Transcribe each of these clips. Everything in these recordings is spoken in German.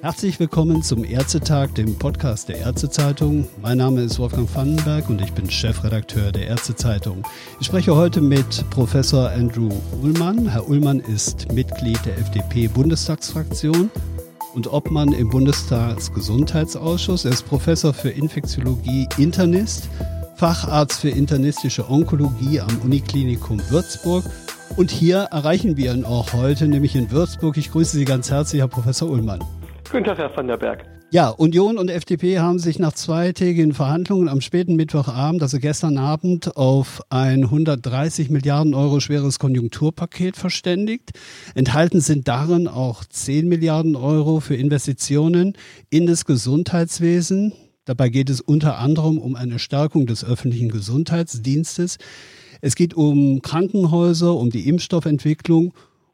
Herzlich willkommen zum Ärztetag, dem Podcast der Ärztezeitung. Mein Name ist Wolfgang Vandenberg und ich bin Chefredakteur der Ärztezeitung. Ich spreche heute mit Professor Andrew Ullmann. Herr Ullmann ist Mitglied der FDP-Bundestagsfraktion und Obmann im Bundestagsgesundheitsausschuss. Er ist Professor für Infektiologie, Internist, Facharzt für internistische Onkologie am Uniklinikum Würzburg und hier erreichen wir ihn auch heute, nämlich in Würzburg. Ich grüße Sie ganz herzlich, Herr Professor Ullmann. Guten Tag, Herr van der Berg. Ja, Union und FDP haben sich nach zweitägigen Verhandlungen am späten Mittwochabend, also gestern Abend, auf ein 130 Milliarden Euro schweres Konjunkturpaket verständigt. Enthalten sind darin auch 10 Milliarden Euro für Investitionen in das Gesundheitswesen. Dabei geht es unter anderem um eine Stärkung des öffentlichen Gesundheitsdienstes. Es geht um Krankenhäuser, um die Impfstoffentwicklung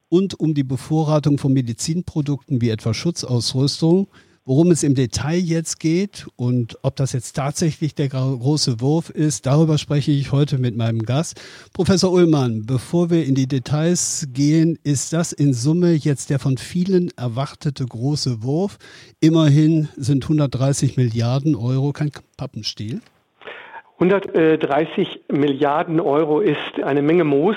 und um die Bevorratung von Medizinprodukten wie etwa Schutzausrüstung. Worum es im Detail jetzt geht und ob das jetzt tatsächlich der große Wurf ist, darüber spreche ich heute mit meinem Gast. Professor Ullmann, bevor wir in die Details gehen, ist das in Summe jetzt der von vielen erwartete große Wurf? Immerhin sind 130 Milliarden Euro kein Pappenstiel. 130 Milliarden Euro ist eine Menge Moos.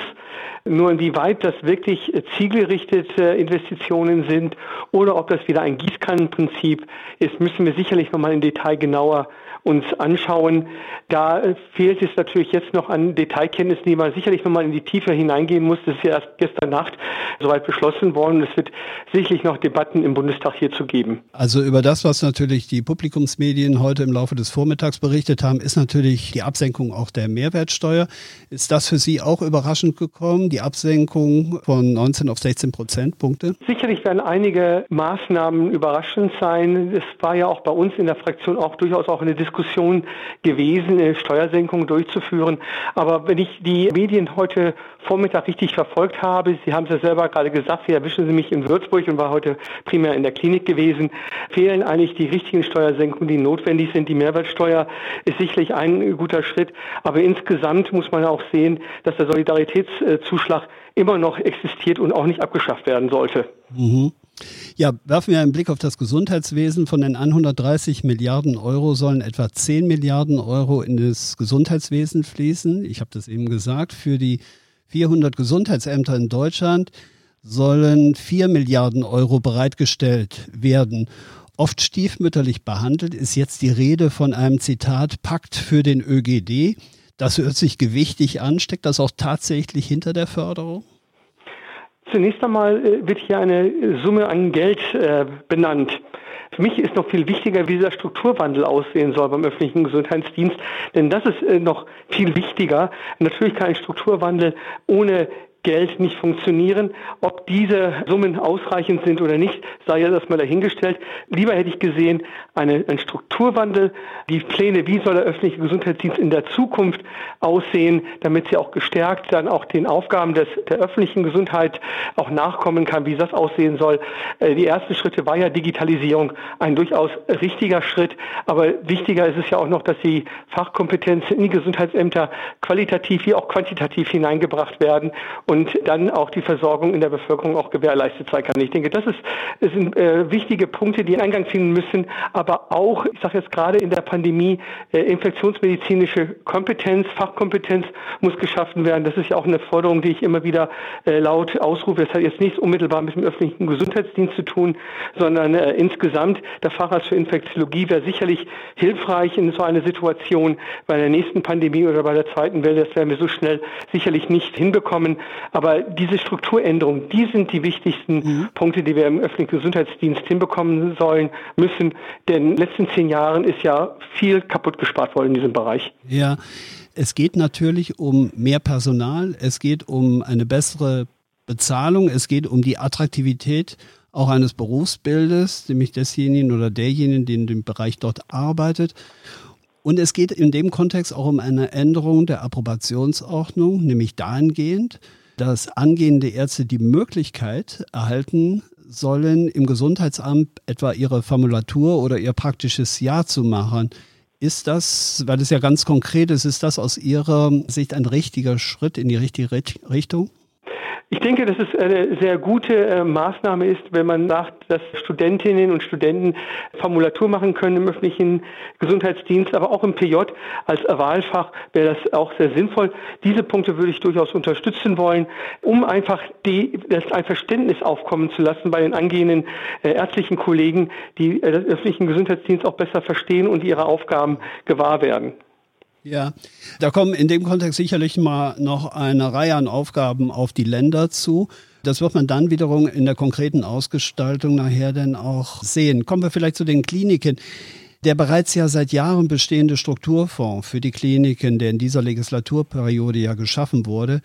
Nur inwieweit das wirklich zielgerichtete Investitionen sind oder ob das wieder ein Gießkannenprinzip ist, müssen wir sicherlich nochmal im Detail genauer uns anschauen. Da fehlt es natürlich jetzt noch an Detailkenntnissen, die man sicherlich nochmal in die Tiefe hineingehen muss. Das ist ja erst gestern Nacht soweit beschlossen worden. Es wird sicherlich noch Debatten im Bundestag hierzu geben. Also über das, was natürlich die Publikumsmedien heute im Laufe des Vormittags berichtet haben, ist natürlich die Absenkung auch der Mehrwertsteuer. Ist das für Sie auch überraschend gekommen, die Absenkung von 19 auf 16 Prozentpunkte? Sicherlich werden einige Maßnahmen überraschend sein. Es war ja auch bei uns in der Fraktion auch durchaus auch eine Diskussion gewesen, eine Steuersenkung durchzuführen. Aber wenn ich die Medien heute Vormittag richtig verfolgt habe, Sie haben es ja selber gerade gesagt, Sie erwischen Sie mich in Würzburg und war heute primär in der Klinik gewesen, fehlen eigentlich die richtigen Steuersenkungen, die notwendig sind. Die Mehrwertsteuer ist sicherlich ein guter Schritt. Aber insgesamt muss man auch sehen, dass der Solidaritätszuschlag immer noch existiert und auch nicht abgeschafft werden sollte. Mhm. Ja, werfen wir einen Blick auf das Gesundheitswesen. Von den 130 Milliarden Euro sollen etwa 10 Milliarden Euro in das Gesundheitswesen fließen. Ich habe das eben gesagt. Für die 400 Gesundheitsämter in Deutschland sollen 4 Milliarden Euro bereitgestellt werden. Oft stiefmütterlich behandelt ist jetzt die Rede von einem Zitat Pakt für den ÖGD. Das hört sich gewichtig an. Steckt das auch tatsächlich hinter der Förderung? Zunächst einmal äh, wird hier eine Summe an Geld äh, benannt. Für mich ist noch viel wichtiger, wie dieser Strukturwandel aussehen soll beim öffentlichen Gesundheitsdienst, denn das ist äh, noch viel wichtiger. Natürlich kann ein Strukturwandel ohne Geld nicht funktionieren. Ob diese Summen ausreichend sind oder nicht, sei ja erstmal dahingestellt. Lieber hätte ich gesehen, eine, einen Strukturwandel, die Pläne, wie soll der öffentliche Gesundheitsdienst in der Zukunft aussehen, damit sie auch gestärkt dann auch den Aufgaben des, der öffentlichen Gesundheit auch nachkommen kann, wie das aussehen soll. Äh, die ersten Schritte war ja Digitalisierung, ein durchaus richtiger Schritt. Aber wichtiger ist es ja auch noch, dass die Fachkompetenzen in die Gesundheitsämter qualitativ wie auch quantitativ hineingebracht werden und und dann auch die Versorgung in der Bevölkerung auch gewährleistet sein kann. Ich denke, das ist, das sind äh, wichtige Punkte, die Eingang finden müssen, aber auch, ich sage jetzt gerade in der Pandemie, äh, infektionsmedizinische Kompetenz, Fachkompetenz muss geschaffen werden. Das ist ja auch eine Forderung, die ich immer wieder äh, laut ausrufe. Es hat jetzt nichts unmittelbar mit dem öffentlichen Gesundheitsdienst zu tun, sondern äh, insgesamt der Facharzt für Infektiologie wäre sicherlich hilfreich in so einer Situation bei der nächsten Pandemie oder bei der zweiten Welle. Das werden wir so schnell sicherlich nicht hinbekommen. Aber diese Strukturänderungen, die sind die wichtigsten mhm. Punkte, die wir im öffentlichen Gesundheitsdienst hinbekommen sollen, müssen. Denn in den letzten zehn Jahren ist ja viel kaputt gespart worden in diesem Bereich. Ja, es geht natürlich um mehr Personal, es geht um eine bessere Bezahlung, es geht um die Attraktivität auch eines Berufsbildes, nämlich desjenigen oder derjenigen, der in dem Bereich dort arbeitet. Und es geht in dem Kontext auch um eine Änderung der Approbationsordnung, nämlich dahingehend, dass angehende Ärzte die Möglichkeit erhalten sollen, im Gesundheitsamt etwa ihre Formulatur oder ihr praktisches Jahr zu machen. Ist das, weil es ja ganz konkret ist, ist das aus Ihrer Sicht ein richtiger Schritt in die richtige Richtung? Ich denke, dass es eine sehr gute äh, Maßnahme ist, wenn man sagt, dass Studentinnen und Studenten Formulatur machen können im öffentlichen Gesundheitsdienst, aber auch im PJ als Wahlfach wäre das auch sehr sinnvoll. Diese Punkte würde ich durchaus unterstützen wollen, um einfach die, das ein Verständnis aufkommen zu lassen bei den angehenden äh, ärztlichen Kollegen, die äh, den öffentlichen Gesundheitsdienst auch besser verstehen und ihre Aufgaben gewahr werden. Ja, da kommen in dem Kontext sicherlich mal noch eine Reihe an Aufgaben auf die Länder zu. Das wird man dann wiederum in der konkreten Ausgestaltung nachher dann auch sehen. Kommen wir vielleicht zu den Kliniken. Der bereits ja seit Jahren bestehende Strukturfonds für die Kliniken, der in dieser Legislaturperiode ja geschaffen wurde,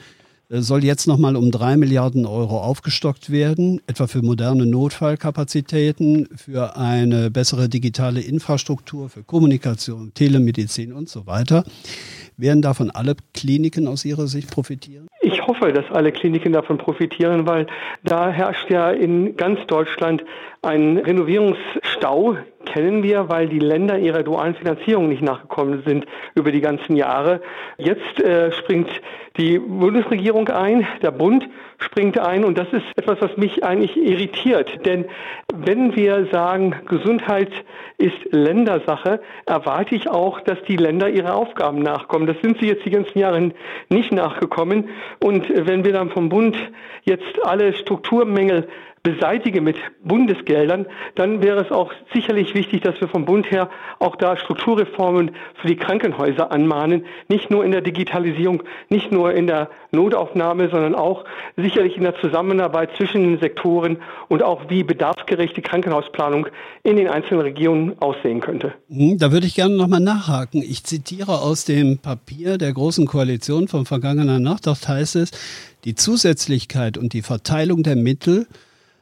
soll jetzt nochmal um drei Milliarden Euro aufgestockt werden, etwa für moderne Notfallkapazitäten, für eine bessere digitale Infrastruktur, für Kommunikation, Telemedizin und so weiter. Werden davon alle Kliniken aus Ihrer Sicht profitieren? Ich hoffe, dass alle Kliniken davon profitieren, weil da herrscht ja in ganz Deutschland ein Renovierungsstau, kennen wir, weil die Länder ihrer dualen Finanzierung nicht nachgekommen sind über die ganzen Jahre. Jetzt äh, springt die Bundesregierung ein, der Bund springt ein und das ist etwas, was mich eigentlich irritiert. Denn wenn wir sagen, Gesundheit ist Ländersache, erwarte ich auch, dass die Länder ihre Aufgaben nachkommen. Das sind sie jetzt die ganzen Jahre nicht nachgekommen. Und wenn wir dann vom Bund jetzt alle Strukturmängel beseitige mit Bundesgeldern, dann wäre es auch sicherlich wichtig, dass wir vom Bund her auch da Strukturreformen für die Krankenhäuser anmahnen, nicht nur in der Digitalisierung, nicht nur in der Notaufnahme, sondern auch sicherlich in der Zusammenarbeit zwischen den Sektoren und auch wie bedarfsgerechte Krankenhausplanung in den einzelnen Regionen aussehen könnte. Hm, da würde ich gerne nochmal nachhaken. Ich zitiere aus dem Papier der Großen Koalition von vergangener Nacht. Dort heißt es, die Zusätzlichkeit und die Verteilung der Mittel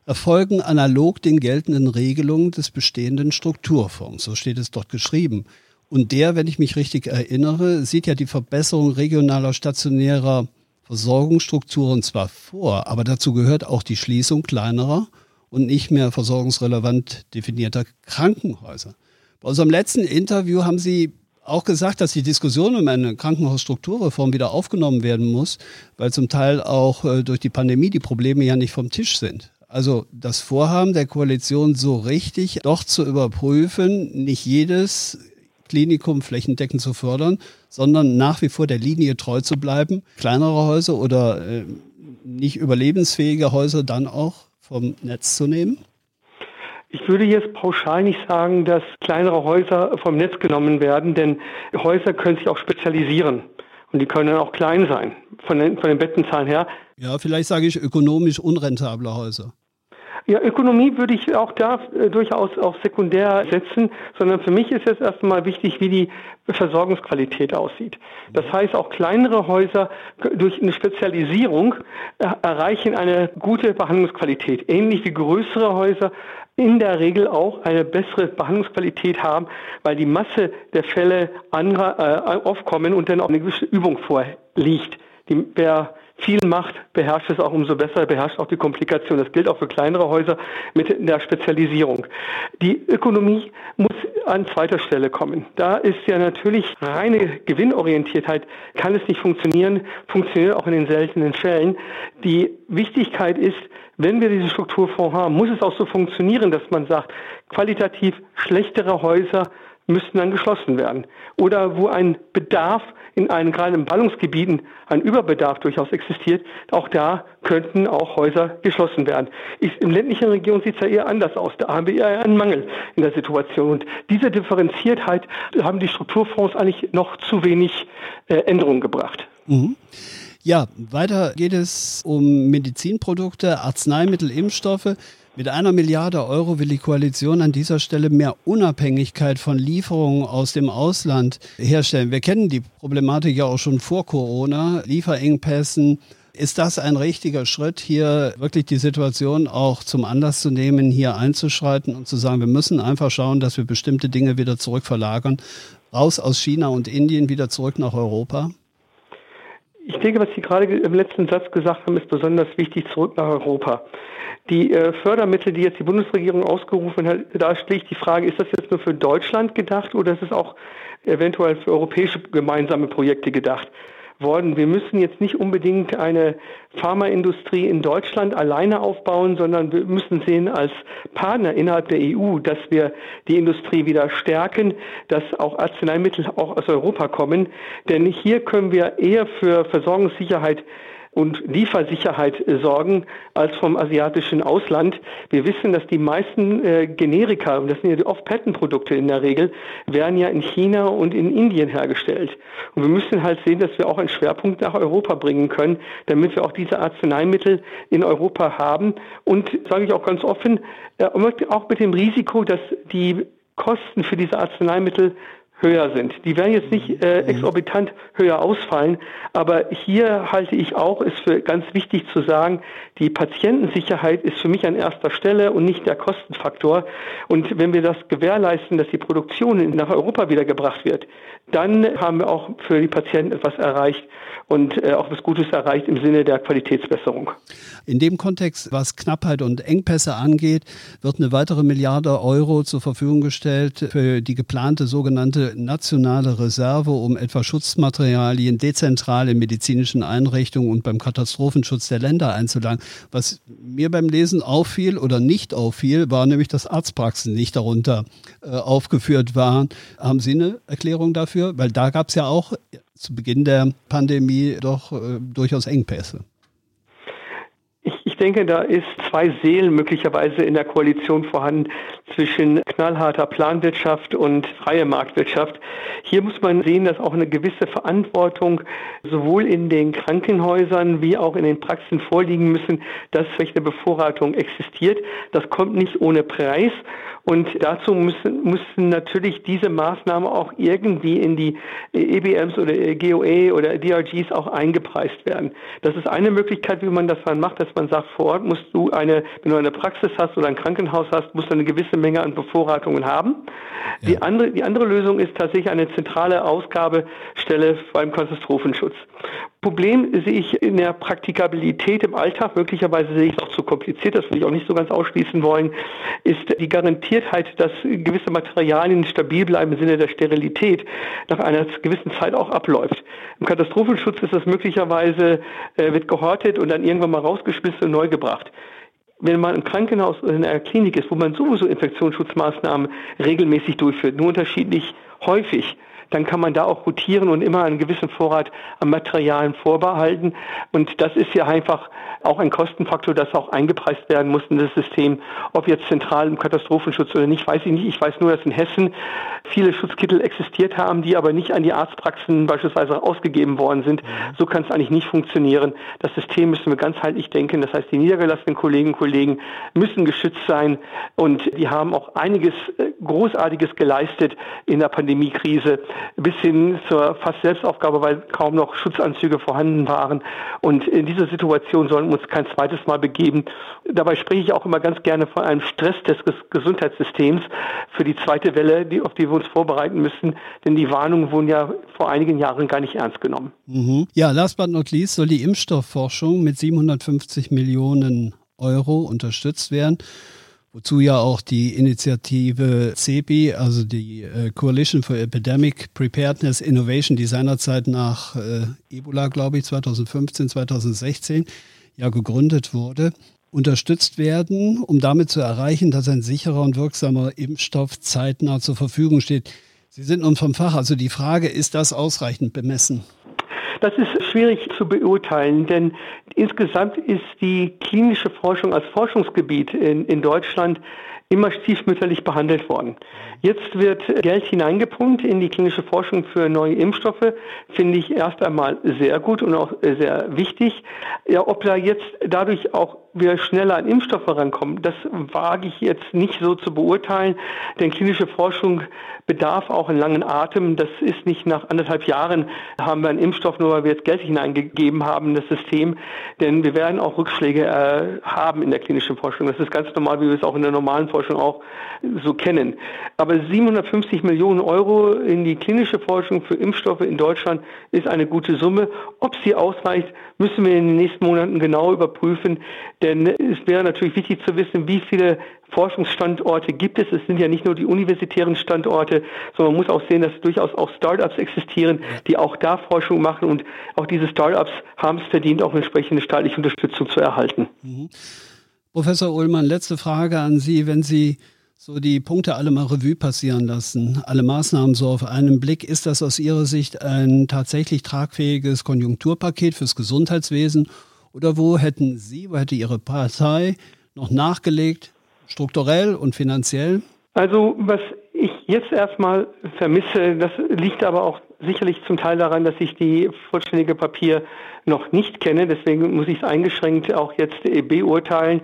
erfolgen analog den geltenden Regelungen des bestehenden Strukturfonds. So steht es dort geschrieben. Und der, wenn ich mich richtig erinnere, sieht ja die Verbesserung regionaler stationärer Versorgungsstrukturen zwar vor, aber dazu gehört auch die Schließung kleinerer und nicht mehr versorgungsrelevant definierter Krankenhäuser. Bei unserem letzten Interview haben Sie auch gesagt, dass die Diskussion um eine Krankenhausstrukturreform wieder aufgenommen werden muss, weil zum Teil auch äh, durch die Pandemie die Probleme ja nicht vom Tisch sind. Also das Vorhaben der Koalition so richtig doch zu überprüfen, nicht jedes Klinikum flächendeckend zu fördern, sondern nach wie vor der Linie treu zu bleiben, kleinere Häuser oder äh, nicht überlebensfähige Häuser dann auch vom Netz zu nehmen? Ich würde jetzt pauschal nicht sagen, dass kleinere Häuser vom Netz genommen werden, denn Häuser können sich auch spezialisieren. Und die können auch klein sein, von den, von den Bettenzahlen her. Ja, vielleicht sage ich ökonomisch unrentable Häuser. Ja, Ökonomie würde ich auch da äh, durchaus auf sekundär setzen, sondern für mich ist jetzt erstmal wichtig, wie die Versorgungsqualität aussieht. Das heißt, auch kleinere Häuser durch eine Spezialisierung äh, erreichen eine gute Behandlungsqualität, ähnlich wie größere Häuser in der Regel auch eine bessere Behandlungsqualität haben, weil die Masse der Fälle anderer, äh, aufkommen und dann auch eine gewisse Übung vorliegt. Die, wer viel macht, beherrscht es auch umso besser, beherrscht auch die Komplikation. Das gilt auch für kleinere Häuser mit der Spezialisierung. Die Ökonomie muss an zweiter Stelle kommen. Da ist ja natürlich reine Gewinnorientiertheit, kann es nicht funktionieren, funktioniert auch in den seltenen Fällen. Die Wichtigkeit ist, wenn wir diese Strukturfonds haben, muss es auch so funktionieren, dass man sagt, qualitativ schlechtere Häuser müssten dann geschlossen werden. Oder wo ein Bedarf in einem, gerade in Ballungsgebieten, ein Überbedarf durchaus existiert, auch da könnten auch Häuser geschlossen werden. Ich, in ländlichen Regionen sieht es ja eher anders aus. Da haben wir eher einen Mangel in der Situation. Und diese Differenziertheit haben die Strukturfonds eigentlich noch zu wenig äh, Änderungen gebracht. Mhm. Ja, weiter geht es um Medizinprodukte, Arzneimittel, Impfstoffe. Mit einer Milliarde Euro will die Koalition an dieser Stelle mehr Unabhängigkeit von Lieferungen aus dem Ausland herstellen. Wir kennen die Problematik ja auch schon vor Corona, Lieferengpässen. Ist das ein richtiger Schritt, hier wirklich die Situation auch zum Anlass zu nehmen, hier einzuschreiten und zu sagen, wir müssen einfach schauen, dass wir bestimmte Dinge wieder zurückverlagern, raus aus China und Indien, wieder zurück nach Europa? Ich denke, was Sie gerade im letzten Satz gesagt haben, ist besonders wichtig, zurück nach Europa. Die äh, Fördermittel, die jetzt die Bundesregierung ausgerufen hat, da schlägt die Frage, ist das jetzt nur für Deutschland gedacht oder ist es auch eventuell für europäische gemeinsame Projekte gedacht? Worden. Wir müssen jetzt nicht unbedingt eine Pharmaindustrie in Deutschland alleine aufbauen, sondern wir müssen sehen als Partner innerhalb der EU, dass wir die Industrie wieder stärken, dass auch Arzneimittel auch aus Europa kommen. Denn hier können wir eher für Versorgungssicherheit und Liefersicherheit sorgen als vom asiatischen Ausland. Wir wissen, dass die meisten äh, Generika, und das sind ja die Off-Patent-Produkte in der Regel, werden ja in China und in Indien hergestellt. Und wir müssen halt sehen, dass wir auch einen Schwerpunkt nach Europa bringen können, damit wir auch diese Arzneimittel in Europa haben. Und sage ich auch ganz offen, äh, auch mit dem Risiko, dass die Kosten für diese Arzneimittel höher sind. Die werden jetzt nicht äh, mhm. exorbitant höher ausfallen, aber hier halte ich auch, ist für ganz wichtig zu sagen, die Patientensicherheit ist für mich an erster Stelle und nicht der Kostenfaktor. Und wenn wir das gewährleisten, dass die Produktion nach Europa wieder gebracht wird, dann haben wir auch für die Patienten etwas erreicht und äh, auch etwas Gutes erreicht im Sinne der Qualitätsbesserung. In dem Kontext, was Knappheit und Engpässe angeht, wird eine weitere Milliarde Euro zur Verfügung gestellt für die geplante sogenannte nationale Reserve, um etwa Schutzmaterialien dezentral in medizinischen Einrichtungen und beim Katastrophenschutz der Länder einzulagen. Was mir beim Lesen auffiel oder nicht auffiel, war nämlich, dass Arztpraxen nicht darunter äh, aufgeführt waren. Haben Sie eine Erklärung dafür? Weil da gab es ja auch zu Beginn der Pandemie doch äh, durchaus Engpässe denke, da ist zwei Seelen möglicherweise in der Koalition vorhanden zwischen knallharter Planwirtschaft und freie Marktwirtschaft. Hier muss man sehen, dass auch eine gewisse Verantwortung sowohl in den Krankenhäusern wie auch in den Praxen vorliegen müssen, dass solche Bevorratung existiert. Das kommt nicht ohne Preis. Und dazu müssen, müssen natürlich diese Maßnahmen auch irgendwie in die EBMs oder GOE oder DRGs auch eingepreist werden. Das ist eine Möglichkeit, wie man das dann macht, dass man sagt, vor Ort musst du eine, wenn du eine Praxis hast oder ein Krankenhaus hast, musst du eine gewisse Menge an Bevorratungen haben. Ja. Die andere, die andere Lösung ist tatsächlich eine zentrale Ausgabestelle beim Katastrophenschutz. Problem sehe ich in der Praktikabilität im Alltag, möglicherweise sehe ich es auch zu kompliziert, das will ich auch nicht so ganz ausschließen wollen, ist die Garantiertheit, dass gewisse Materialien stabil bleiben im Sinne der Sterilität nach einer gewissen Zeit auch abläuft. Im Katastrophenschutz ist das möglicherweise, äh, wird gehortet und dann irgendwann mal rausgeschmissen und neu gebracht wenn man im Krankenhaus oder in einer Klinik ist, wo man sowieso Infektionsschutzmaßnahmen regelmäßig durchführt, nur unterschiedlich häufig, dann kann man da auch rotieren und immer einen gewissen Vorrat an Materialien vorbehalten. Und das ist ja einfach auch ein Kostenfaktor, das auch eingepreist werden muss in das System. Ob jetzt zentral im Katastrophenschutz oder nicht, weiß ich nicht. Ich weiß nur, dass in Hessen viele Schutzkittel existiert haben, die aber nicht an die Arztpraxen beispielsweise ausgegeben worden sind. Mhm. So kann es eigentlich nicht funktionieren. Das System müssen wir ganzheitlich denken. Das heißt, die niedergelassenen Kolleginnen und Kollegen müssen geschützt sein und die haben auch einiges äh, Großartiges geleistet in der Pandemiekrise bis hin zur fast Selbstaufgabe, weil kaum noch Schutzanzüge vorhanden waren. Und in dieser Situation sollen wir uns kein zweites Mal begeben. Dabei spreche ich auch immer ganz gerne von einem Stress des Gesundheitssystems für die zweite Welle, die, auf die wir uns vorbereiten müssen. Denn die Warnungen wurden ja vor einigen Jahren gar nicht ernst genommen. Mhm. Ja, last but not least soll die Impfstoffforschung mit 750 Millionen Euro unterstützt werden wozu ja auch die Initiative CEPI, also die äh, Coalition for Epidemic Preparedness Innovation, die seinerzeit nach äh, Ebola, glaube ich, 2015, 2016 ja gegründet wurde, unterstützt werden, um damit zu erreichen, dass ein sicherer und wirksamer Impfstoff zeitnah zur Verfügung steht. Sie sind nun vom Fach, also die Frage, ist das ausreichend bemessen? Das ist schwierig zu beurteilen, denn insgesamt ist die klinische Forschung als Forschungsgebiet in, in Deutschland immer stiefmütterlich behandelt worden. Jetzt wird Geld hineingepumpt in die klinische Forschung für neue Impfstoffe, finde ich erst einmal sehr gut und auch sehr wichtig. Ja, ob da jetzt dadurch auch wir schneller an Impfstoffe rankommen, das wage ich jetzt nicht so zu beurteilen, denn klinische Forschung bedarf auch einen langen Atem. Das ist nicht nach anderthalb Jahren haben wir einen Impfstoff, nur weil wir jetzt Geld hineingegeben haben in das System, denn wir werden auch Rückschläge äh, haben in der klinischen Forschung. Das ist ganz normal, wie wir es auch in der normalen Forschung auch so kennen. Aber 750 Millionen Euro in die klinische Forschung für Impfstoffe in Deutschland ist eine gute Summe. Ob sie ausreicht, müssen wir in den nächsten Monaten genau überprüfen. Denn es wäre natürlich wichtig zu wissen, wie viele Forschungsstandorte gibt es. Es sind ja nicht nur die universitären Standorte, sondern man muss auch sehen, dass durchaus auch Startups existieren, die auch da Forschung machen und auch diese Startups haben es verdient, auch entsprechende staatliche Unterstützung zu erhalten. Mhm. Professor Ullmann, letzte Frage an Sie. Wenn Sie so die Punkte alle mal Revue passieren lassen, alle Maßnahmen so auf einen Blick, ist das aus Ihrer Sicht ein tatsächlich tragfähiges Konjunkturpaket fürs Gesundheitswesen? Oder wo hätten Sie, wo hätte Ihre Partei noch nachgelegt, strukturell und finanziell? Also was ich jetzt erstmal vermisse, das liegt aber auch sicherlich zum Teil daran, dass ich die vollständige Papier noch nicht kenne, deswegen muss ich es eingeschränkt auch jetzt beurteilen,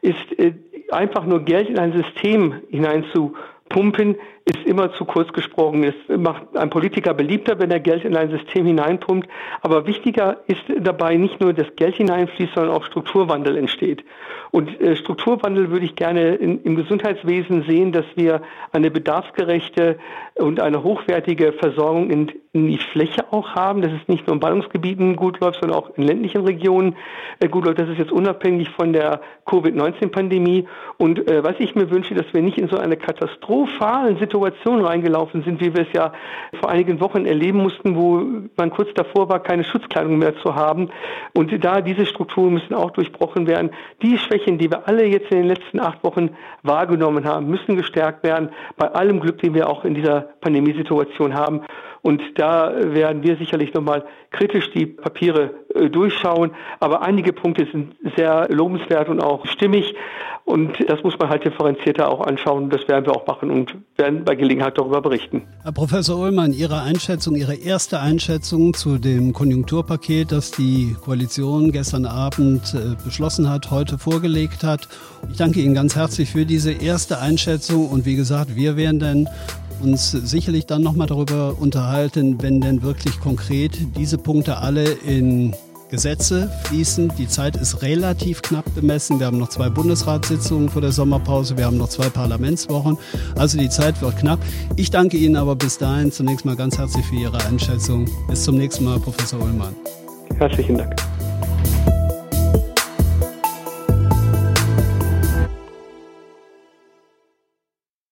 ist äh, einfach nur Geld in ein System hineinzupumpen, ist immer zu kurz gesprochen. Es macht ein Politiker beliebter, wenn er Geld in ein System hineinpumpt. Aber wichtiger ist dabei nicht nur, dass Geld hineinfließt, sondern auch Strukturwandel entsteht. Und äh, Strukturwandel würde ich gerne in, im Gesundheitswesen sehen, dass wir eine bedarfsgerechte und eine hochwertige Versorgung in, in die Fläche auch haben, dass es nicht nur in Ballungsgebieten gut läuft, sondern auch in ländlichen Regionen äh, gut läuft. Das ist jetzt unabhängig von der Covid-19-Pandemie. Und äh, was ich mir wünsche, dass wir nicht in so eine katastrophalen Situation Situation reingelaufen sind, wie wir es ja vor einigen Wochen erleben mussten, wo man kurz davor war, keine Schutzkleidung mehr zu haben. Und da diese Strukturen müssen auch durchbrochen werden. Die Schwächen, die wir alle jetzt in den letzten acht Wochen wahrgenommen haben, müssen gestärkt werden, bei allem Glück, den wir auch in dieser Pandemiesituation haben. Und da werden wir sicherlich nochmal kritisch die Papiere äh, durchschauen. Aber einige Punkte sind sehr lobenswert und auch stimmig. Und das muss man halt differenzierter auch anschauen. Das werden wir auch machen und werden bei Gelegenheit darüber berichten. Herr Professor Ullmann, Ihre Einschätzung, Ihre erste Einschätzung zu dem Konjunkturpaket, das die Koalition gestern Abend äh, beschlossen hat, heute vorgelegt hat. Ich danke Ihnen ganz herzlich für diese erste Einschätzung. Und wie gesagt, wir werden dann uns sicherlich dann nochmal darüber unterhalten, wenn denn wirklich konkret diese Punkte alle in Gesetze fließen. Die Zeit ist relativ knapp bemessen. Wir haben noch zwei Bundesratssitzungen vor der Sommerpause. Wir haben noch zwei Parlamentswochen. Also die Zeit wird knapp. Ich danke Ihnen aber bis dahin zunächst mal ganz herzlich für Ihre Einschätzung. Bis zum nächsten Mal, Professor Ullmann. Herzlichen Dank.